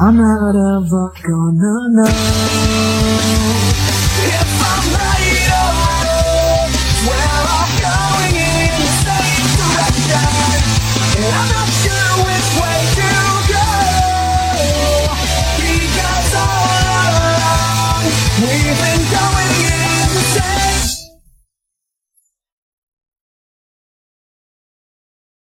I'm not ever gonna know if I'm not.